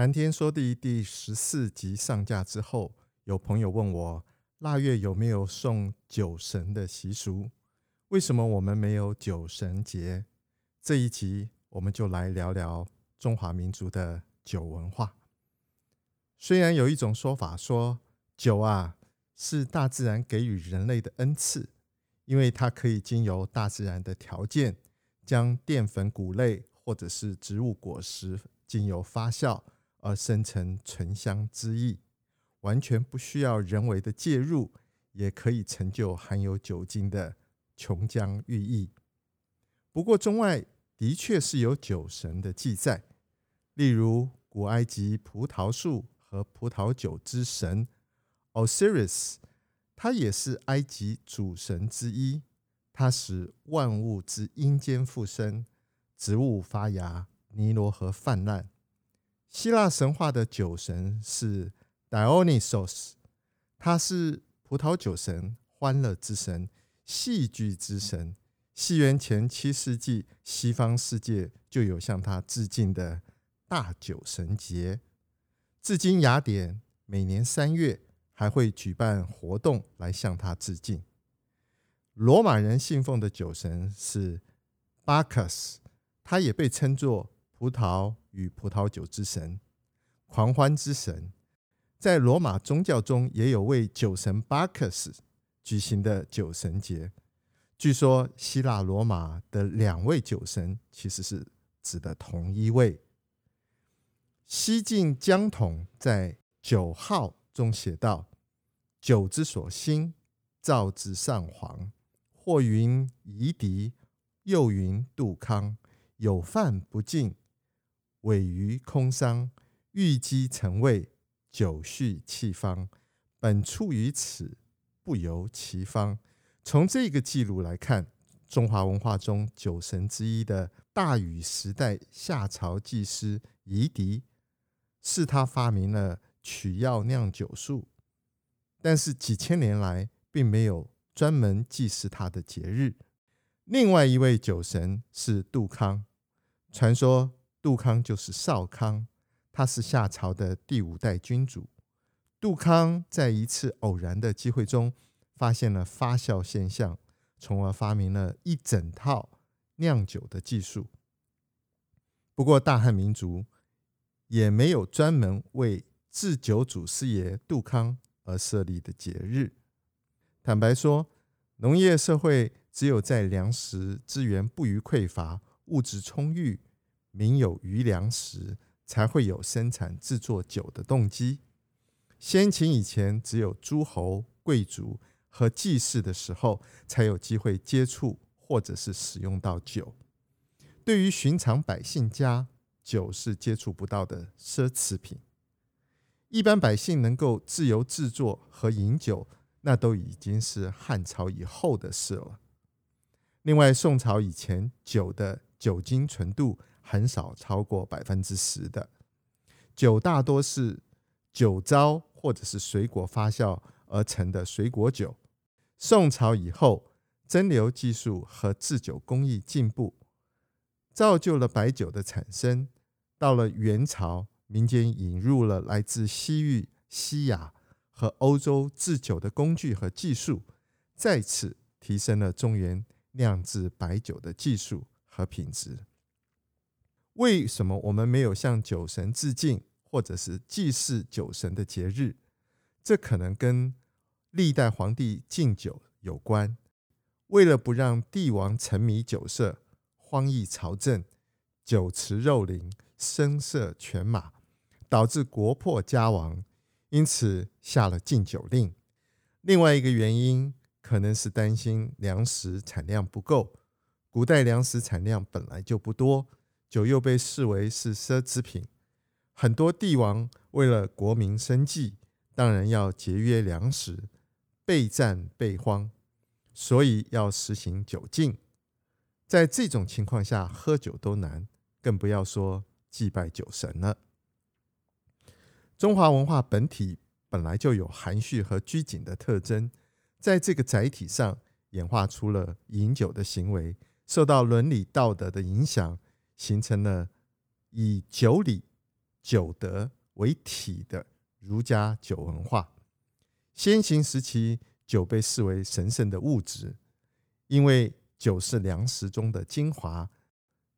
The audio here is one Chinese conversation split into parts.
谈天说地第十四集上架之后，有朋友问我腊月有没有送酒神的习俗？为什么我们没有酒神节？这一集我们就来聊聊中华民族的酒文化。虽然有一种说法说，酒啊，是大自然给予人类的恩赐，因为它可以经由大自然的条件，将淀粉、谷类或者是植物果实经由发酵而生成醇香之意，完全不需要人为的介入，也可以成就含有酒精的琼浆玉液。不过，中外的确是有酒神的记载，例如古埃及葡萄树和葡萄酒之神。Osiris，他也是埃及主神之一，他使万物之阴间复生，植物发芽，尼罗河泛滥。希腊神话的酒神是 Dionysos，他是葡萄酒神、欢乐之神、戏剧之神。西元前七世纪，西方世界就有向他致敬的大酒神节。至今，雅典每年三月。还会举办活动来向他致敬。罗马人信奉的酒神是巴克斯，他也被称作葡萄与葡萄酒之神、狂欢之神。在罗马宗教中，也有为酒神巴克斯举行的酒神节。据说，希腊罗马的两位酒神其实是指的同一位。西晋江统在《酒号》中写道。酒之所兴，造之上皇。或云夷狄，又云杜康。有饭不进，委于空桑。欲积臣位，酒序弃方。本出于此，不由其方。从这个记录来看，中华文化中酒神之一的大禹时代夏朝祭司夷狄，是他发明了取药酿酒术。但是几千年来，并没有专门祭祀他的节日。另外一位酒神是杜康，传说杜康就是少康，他是夏朝的第五代君主。杜康在一次偶然的机会中，发现了发酵现象，从而发明了一整套酿酒的技术。不过，大汉民族也没有专门为制酒祖师爷杜康。而设立的节日，坦白说，农业社会只有在粮食资源不虞匮乏、物质充裕、民有余粮时，才会有生产制作酒的动机。先秦以前，只有诸侯、贵族和祭祀的时候，才有机会接触或者是使用到酒。对于寻常百姓家，酒是接触不到的奢侈品。一般百姓能够自由制作和饮酒，那都已经是汉朝以后的事了。另外，宋朝以前酒的酒精纯度很少超过百分之十的，酒大多是酒糟或者是水果发酵而成的水果酒。宋朝以后，蒸馏技术和制酒工艺进步，造就了白酒的产生。到了元朝。民间引入了来自西域、西亚和欧洲制酒的工具和技术，再次提升了中原酿制白酒的技术和品质。为什么我们没有向酒神致敬，或者是祭祀酒神的节日？这可能跟历代皇帝禁酒有关。为了不让帝王沉迷酒色、荒逸朝政、酒池肉林、声色犬马。导致国破家亡，因此下了禁酒令。另外一个原因可能是担心粮食产量不够，古代粮食产量本来就不多，酒又被视为是奢侈品，很多帝王为了国民生计，当然要节约粮食，备战备荒，所以要实行酒禁。在这种情况下，喝酒都难，更不要说祭拜酒神了。中华文化本体本来就有含蓄和拘谨的特征，在这个载体上演化出了饮酒的行为。受到伦理道德的影响，形成了以酒礼、酒德为体的儒家酒文化。先秦时期，酒被视为神圣的物质，因为酒是粮食中的精华。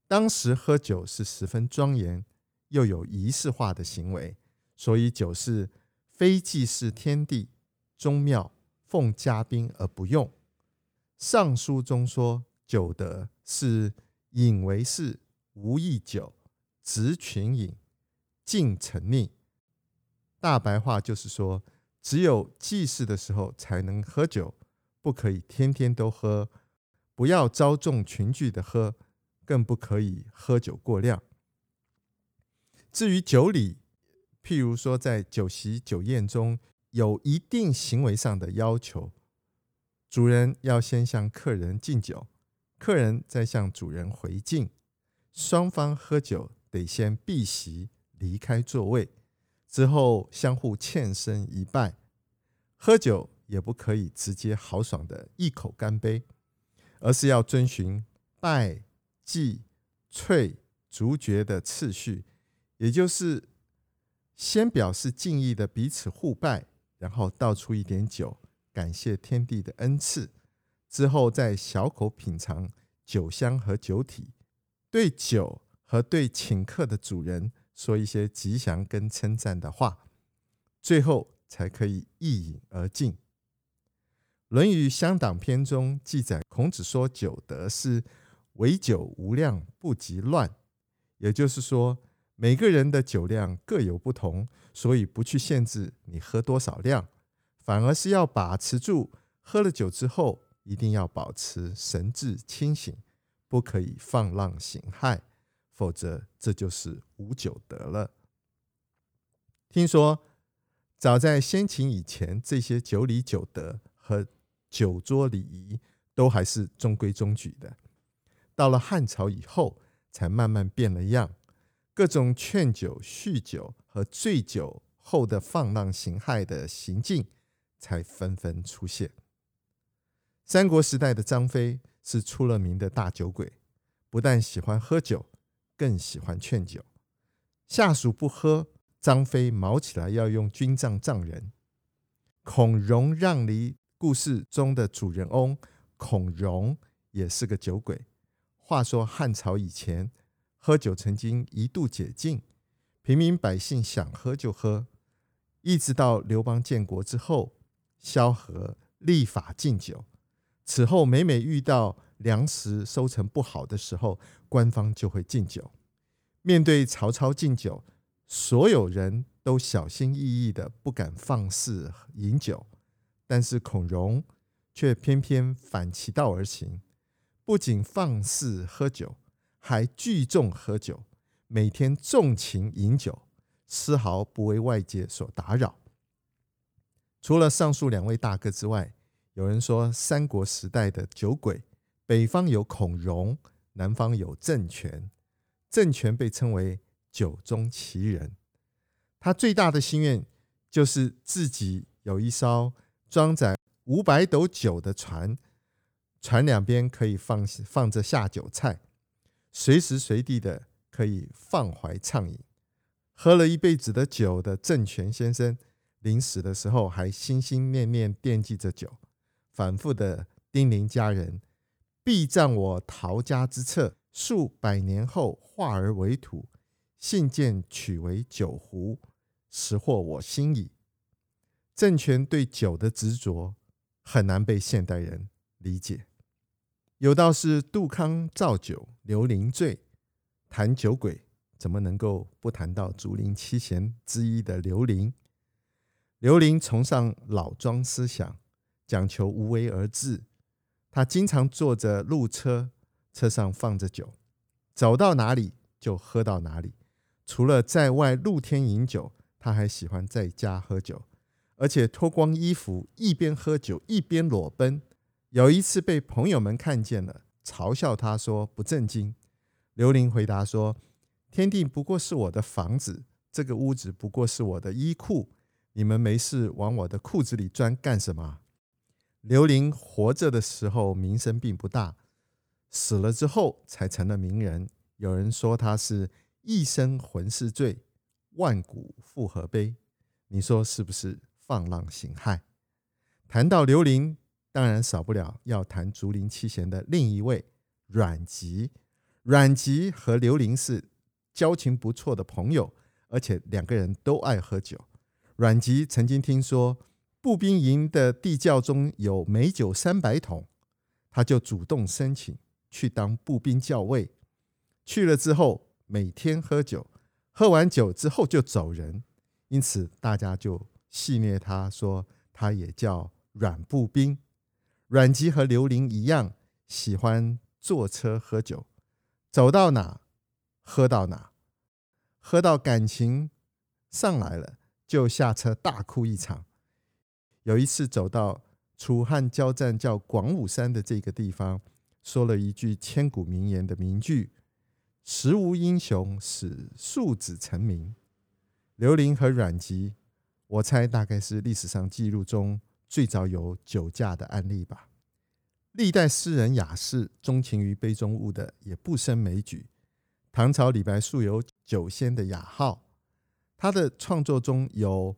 当时喝酒是十分庄严又有仪式化的行为，所以酒是非祭祀天地、宗庙、奉嘉宾而不用。《尚书》中说。酒德是饮为事，无益酒，直群饮，禁沉溺。大白话就是说，只有祭祀的时候才能喝酒，不可以天天都喝，不要招众群聚的喝，更不可以喝酒过量。至于酒礼，譬如说在酒席酒宴中有一定行为上的要求，主人要先向客人敬酒。客人再向主人回敬，双方喝酒得先避席离开座位，之后相互欠身一拜。喝酒也不可以直接豪爽的一口干杯，而是要遵循拜、祭、啐、逐爵的次序，也就是先表示敬意的彼此互拜，然后倒出一点酒，感谢天地的恩赐。之后再小口品尝酒香和酒体，对酒和对请客的主人说一些吉祥跟称赞的话，最后才可以一饮而尽。《论语乡党篇》中记载，孔子说酒德是唯酒无量，不及乱。也就是说，每个人的酒量各有不同，所以不去限制你喝多少量，反而是要把持住喝了酒之后。一定要保持神志清醒，不可以放浪形骸，否则这就是无酒德了。听说早在先秦以前，这些酒礼酒德和酒桌礼仪都还是中规中矩的。到了汉朝以后，才慢慢变了样，各种劝酒、酗酒和醉酒后的放浪形骸的行径才纷纷出现。三国时代的张飞是出了名的大酒鬼，不但喜欢喝酒，更喜欢劝酒。下属不喝，张飞卯起来要用军杖杖人。孔融让梨故事中的主人翁孔融也是个酒鬼。话说汉朝以前，喝酒曾经一度解禁，平民百姓想喝就喝，一直到刘邦建国之后，萧何立法禁酒。此后，每每遇到粮食收成不好的时候，官方就会禁酒。面对曹操禁酒，所有人都小心翼翼的，不敢放肆饮酒。但是孔融却偏偏反其道而行，不仅放肆喝酒，还聚众喝酒，每天纵情饮酒，丝毫不为外界所打扰。除了上述两位大哥之外，有人说，三国时代的酒鬼，北方有孔融，南方有郑权。郑权被称为酒中奇人，他最大的心愿就是自己有一艘装载五百斗酒的船，船两边可以放放着下酒菜，随时随地的可以放怀畅饮。喝了一辈子的酒的郑权先生，临死的时候还心心念念惦记着酒。反复的叮咛家人，必占我陶家之策，数百年后化而为土，信件取为酒壶，实获我心矣。政权对酒的执着很难被现代人理解。有道是杜康造酒，刘伶醉。谈酒鬼，怎么能够不谈到竹林七贤之一的刘伶？刘伶崇尚老庄思想。讲求无为而治，他经常坐着路车车上放着酒，走到哪里就喝到哪里。除了在外露天饮酒，他还喜欢在家喝酒，而且脱光衣服一边喝酒一边裸奔。有一次被朋友们看见了，嘲笑他说不正经。刘伶回答说：“天地不过是我的房子，这个屋子不过是我的衣库，你们没事往我的裤子里钻干什么？”刘伶活着的时候名声并不大，死了之后才成了名人。有人说他是一生浑是醉，万古复何悲？你说是不是放浪形骸？谈到刘伶，当然少不了要谈竹林七贤的另一位阮籍。阮籍和刘伶是交情不错的朋友，而且两个人都爱喝酒。阮籍曾经听说。步兵营的地窖中有美酒三百桶，他就主动申请去当步兵校尉。去了之后，每天喝酒，喝完酒之后就走人，因此大家就戏谑他说他也叫阮步兵。阮籍和刘伶一样，喜欢坐车喝酒，走到哪喝到哪，喝到感情上来了，就下车大哭一场。有一次走到楚汉交战叫广武山的这个地方，说了一句千古名言的名句：“时无英雄使庶子成名。”刘伶和阮籍，我猜大概是历史上记录中最早有酒驾的案例吧。历代诗人雅士钟情于杯中物的也不胜枚举。唐朝李白素有“酒仙”的雅号，他的创作中有。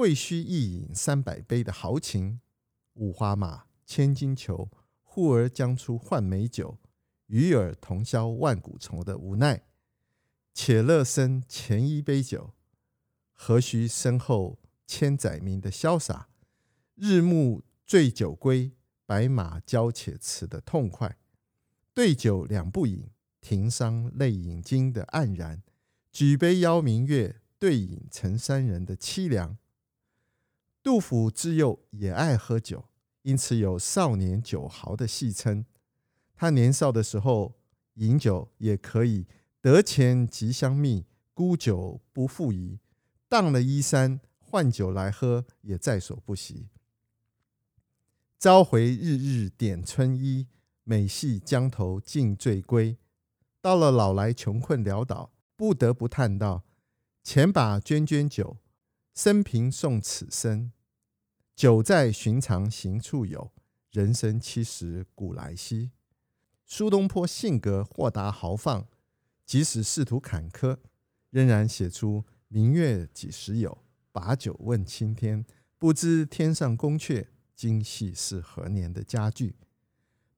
会须一饮三百杯的豪情，五花马，千金裘，呼儿将出换美酒，与尔同销万古愁的无奈。且乐生前一杯酒，何须身后千载名的潇洒。日暮醉酒归，白马骄且辞的痛快。对酒两不饮，停觴泪饮惊的黯然。举杯邀明月，对影成三人的凄凉。杜甫自幼也爱喝酒，因此有“少年酒豪”的戏称。他年少的时候饮酒也可以得钱即相觅，沽酒不复疑。当了衣衫换酒来喝，也在所不惜。朝回日日点春衣，每夕江头尽醉归。到了老来穷困潦倒，不得不叹道：“前把涓涓酒。”生平送此身，酒在寻常行处有，人生七十古来稀。苏东坡性格豁达豪放，即使仕途坎坷，仍然写出“明月几时有，把酒问青天，不知天上宫阙，今夕是何年”的佳句。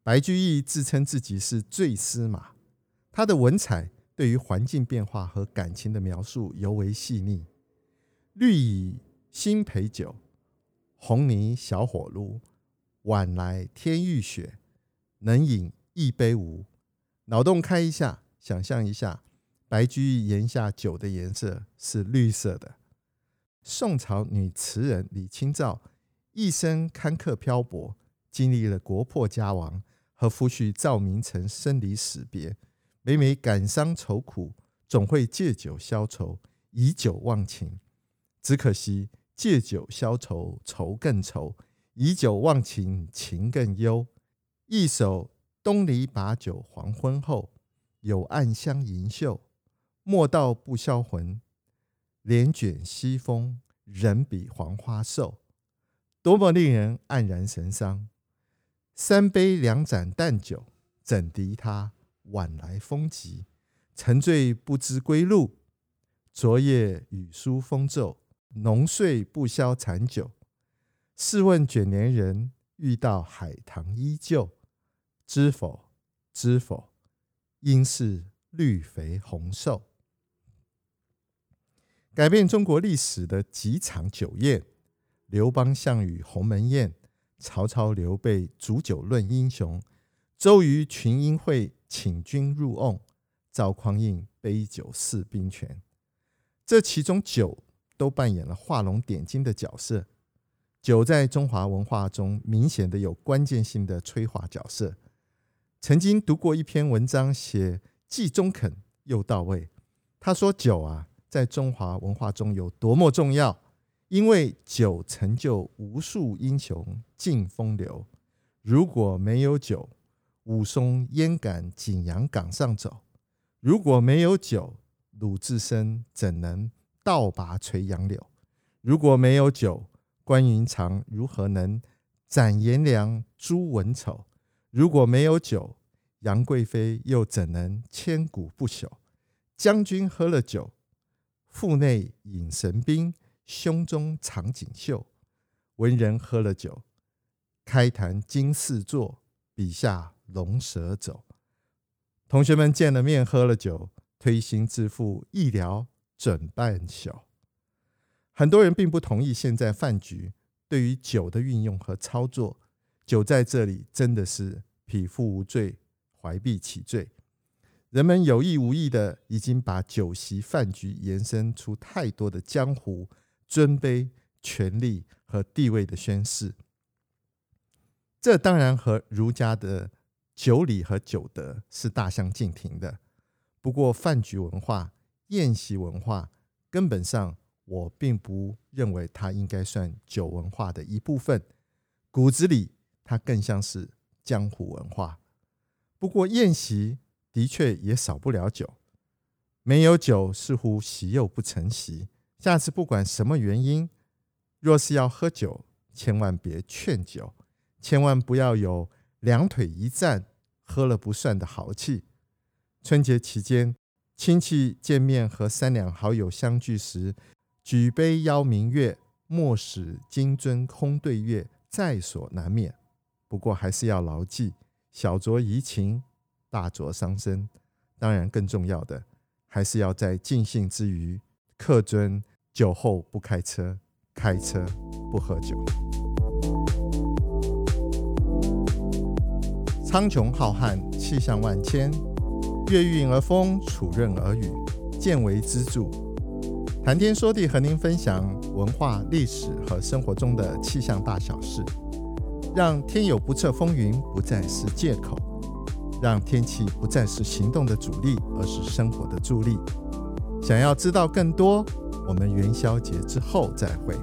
白居易自称自己是醉司马，他的文采对于环境变化和感情的描述尤为细腻。绿蚁新醅酒，红泥小火炉。晚来天欲雪，能饮一杯无？脑洞开一下，想象一下，白居易言下酒的颜色是绿色的。宋朝女词人李清照一生坎坷漂泊，经历了国破家亡和夫婿赵明诚生离死别，每每感伤愁苦，总会借酒消愁，以酒忘情。只可惜借酒消愁，愁更愁；以酒忘情，情更忧。一首东篱把酒黄昏后，有暗香盈袖。莫道不销魂，帘卷西风，人比黄花瘦。多么令人黯然神伤！三杯两盏淡酒，怎敌他晚来风急？沉醉不知归路，昨夜雨疏风骤。浓睡不消残酒，试问卷帘人，遇到海棠依旧。知否？知否？应是绿肥红瘦。改变中国历史的几场酒宴：刘邦、项羽鸿门宴，曹操、刘备煮酒论英雄，周瑜群英会请君入瓮，赵匡胤杯酒释兵权。这其中酒。都扮演了画龙点睛的角色。酒在中华文化中明显的有关键性的催化角色。曾经读过一篇文章，写既中肯又到位。他说：“酒啊，在中华文化中有多么重要？因为酒成就无数英雄尽风流。如果没有酒，武松焉敢景阳冈上走？如果没有酒，鲁智深怎能倒拔垂杨柳？如果没有酒，关云长如何能斩颜良、诛文丑？如果没有酒，杨贵妃又怎能千古不朽？”将军喝了酒，腹内隐神兵，胸中藏锦绣；文人喝了酒，开坛惊四座，笔下龙蛇走。同学们见了面，喝了酒，推心置腹，一聊准半宿。很多人并不同意现在饭局对于酒的运用和操作，酒在这里真的是匹夫无罪，怀璧其罪。人们有意无意的已经把酒席饭局延伸出太多的江湖尊卑、权力和地位的宣示，这当然和儒家的酒礼和酒德是大相径庭的。不过，饭局文化、宴席文化，根本上我并不认为它应该算酒文化的一部分，骨子里它更像是江湖文化。不过，宴席。的确也少不了酒，没有酒似乎席又不成席。下次不管什么原因，若是要喝酒，千万别劝酒，千万不要有两腿一站喝了不算的豪气。春节期间，亲戚见面和三两好友相聚时，举杯邀明月，莫使金樽空对月，在所难免。不过还是要牢记，小酌怡情。大酌伤身，当然更重要的还是要在尽兴之余，恪遵酒后不开车，开车不喝酒。苍穹浩瀚，气象万千，月晕而风，础润而雨，见微知著。谈天说地，和您分享文化、历史和生活中的气象大小事，让天有不测风云不再是借口。让天气不再是行动的阻力，而是生活的助力。想要知道更多，我们元宵节之后再会。